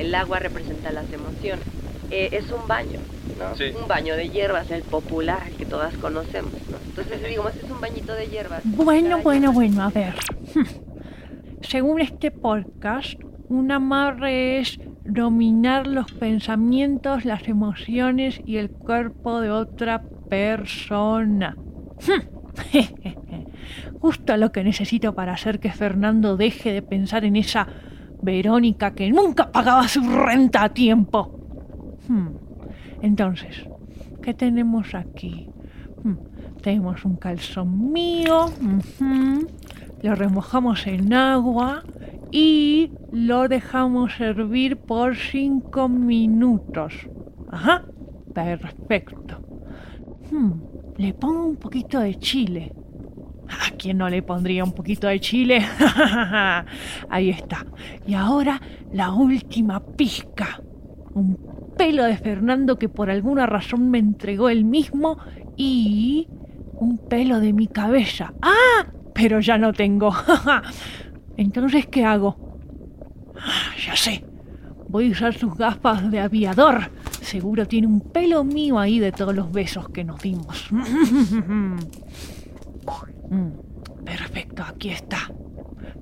El agua representa las emociones. Eh, es un baño, ¿no? Sí. Un baño de hierbas, el popular, el que todas conocemos, ¿no? Entonces, digamos, es un bañito de hierbas. Bueno, bueno, bueno, a ver. Según este podcast, un amarre es dominar los pensamientos, las emociones y el cuerpo de otra persona. Justo lo que necesito para hacer que Fernando deje de pensar en esa Verónica que nunca pagaba su renta a tiempo. Hmm. Entonces, ¿qué tenemos aquí? Hmm, Tenemos un calzón mío, lo remojamos en agua y lo dejamos hervir por cinco minutos. Ajá, perfecto. Hmm, Le pongo un poquito de chile. ¿A quién no le pondría un poquito de chile? Ahí está. Y ahora la última pizca. Un pelo de Fernando que por alguna razón me entregó él mismo y un pelo de mi cabeza. ¡Ah! Pero ya no tengo. Entonces, ¿qué hago? Ah, Ya sé. Voy a usar sus gafas de aviador. Seguro tiene un pelo mío ahí de todos los besos que nos dimos. Mm, Perfecto, aquí está.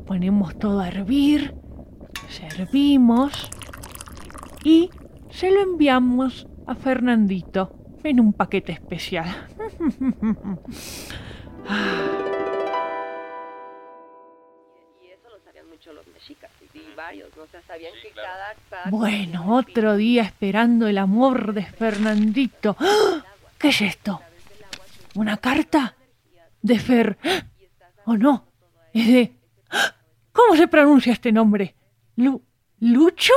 Ponemos todo a hervir, servimos y se lo enviamos a Fernandito en un paquete especial. Bueno, otro día esperando el amor de Fernandito. ¿Qué es esto? ¿Una carta? ¿De Fer? ¿O no? Es de... ¿Cómo se pronuncia este nombre? ¿Lu... ¿Lucho?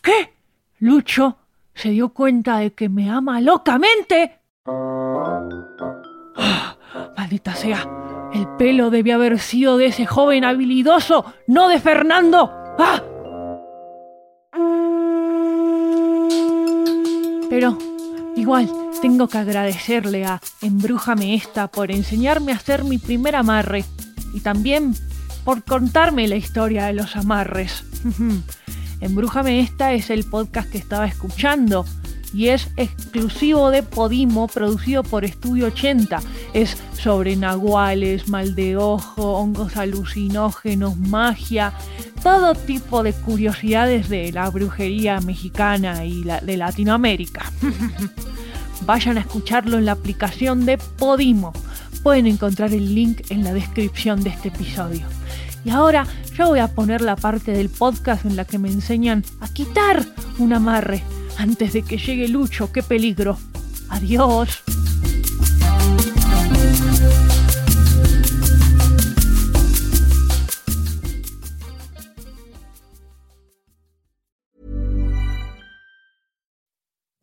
¿Qué? Lucho se dio cuenta de que me ama locamente. ¡Ah! Maldita sea. El pelo debía haber sido de ese joven habilidoso, no de Fernando. ¡Ah! Pero igual tengo que agradecerle a Embrújame esta por enseñarme a hacer mi primer amarre y también por contarme la historia de los amarres. Embrújame esta es el podcast que estaba escuchando y es exclusivo de Podimo, producido por Estudio 80. Es sobre nahuales, mal de ojo, hongos alucinógenos, magia, todo tipo de curiosidades de la brujería mexicana y de Latinoamérica. Vayan a escucharlo en la aplicación de Podimo. Pueden encontrar el link en la descripción de este episodio. Y ahora yo voy a poner la parte del podcast en la que me enseñan a quitar un amarre antes de que llegue Lucho. ¡Qué peligro! Adiós.